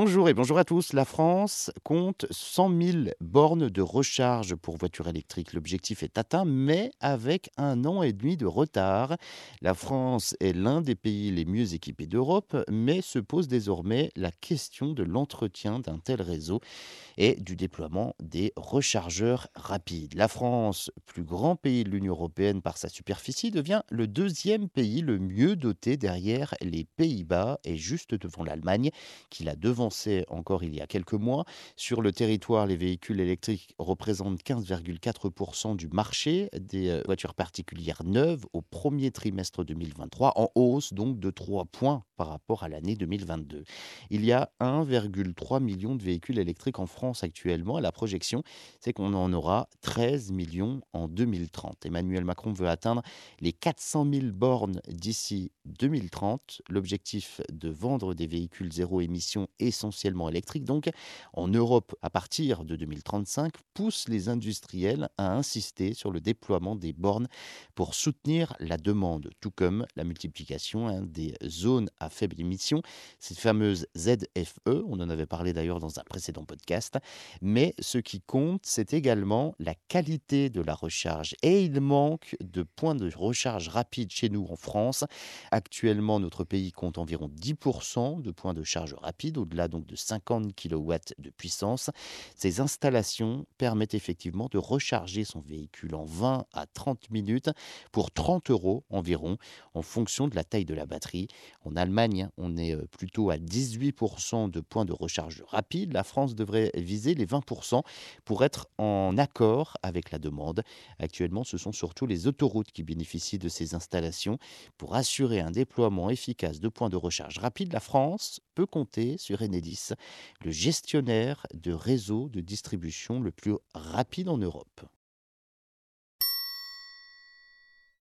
Bonjour et bonjour à tous. La France compte 100 000 bornes de recharge pour voitures électriques. L'objectif est atteint, mais avec un an et demi de retard. La France est l'un des pays les mieux équipés d'Europe, mais se pose désormais la question de l'entretien d'un tel réseau et du déploiement des rechargeurs rapides. La France, plus grand pays de l'Union européenne par sa superficie, devient le deuxième pays le mieux doté derrière les Pays-Bas et juste devant l'Allemagne, qui l'a encore il y a quelques mois. Sur le territoire, les véhicules électriques représentent 15,4% du marché des euh, voitures particulières neuves au premier trimestre 2023, en hausse donc de 3 points par rapport à l'année 2022. Il y a 1,3 million de véhicules électriques en France actuellement. La projection, c'est qu'on en aura 13 millions en 2030. Emmanuel Macron veut atteindre les 400 000 bornes d'ici 2030. L'objectif de vendre des véhicules zéro émission essentiellement électriques, donc en Europe à partir de 2035, pousse les industriels à insister sur le déploiement des bornes pour soutenir la demande, tout comme la multiplication hein, des zones à faible émission, cette fameuse ZFE, on en avait parlé d'ailleurs dans un précédent podcast, mais ce qui compte, c'est également la qualité de la recharge. Et il manque de points de recharge rapide chez nous en France. Actuellement, notre pays compte environ 10% de points de charge rapide, au-delà donc de 50 kW de puissance. Ces installations permettent effectivement de recharger son véhicule en 20 à 30 minutes pour 30 euros environ en fonction de la taille de la batterie. En Allemagne, on est euh, plutôt à 18% de points de recharge rapide. La France devrait viser les 20% pour être en accord avec la demande. Actuellement, ce sont surtout les autoroutes qui bénéficient de ces installations. Pour assurer un déploiement efficace de points de recharge rapide, la France peut compter sur Le gestionnaire de réseau de distribution le plus rapide en Europe.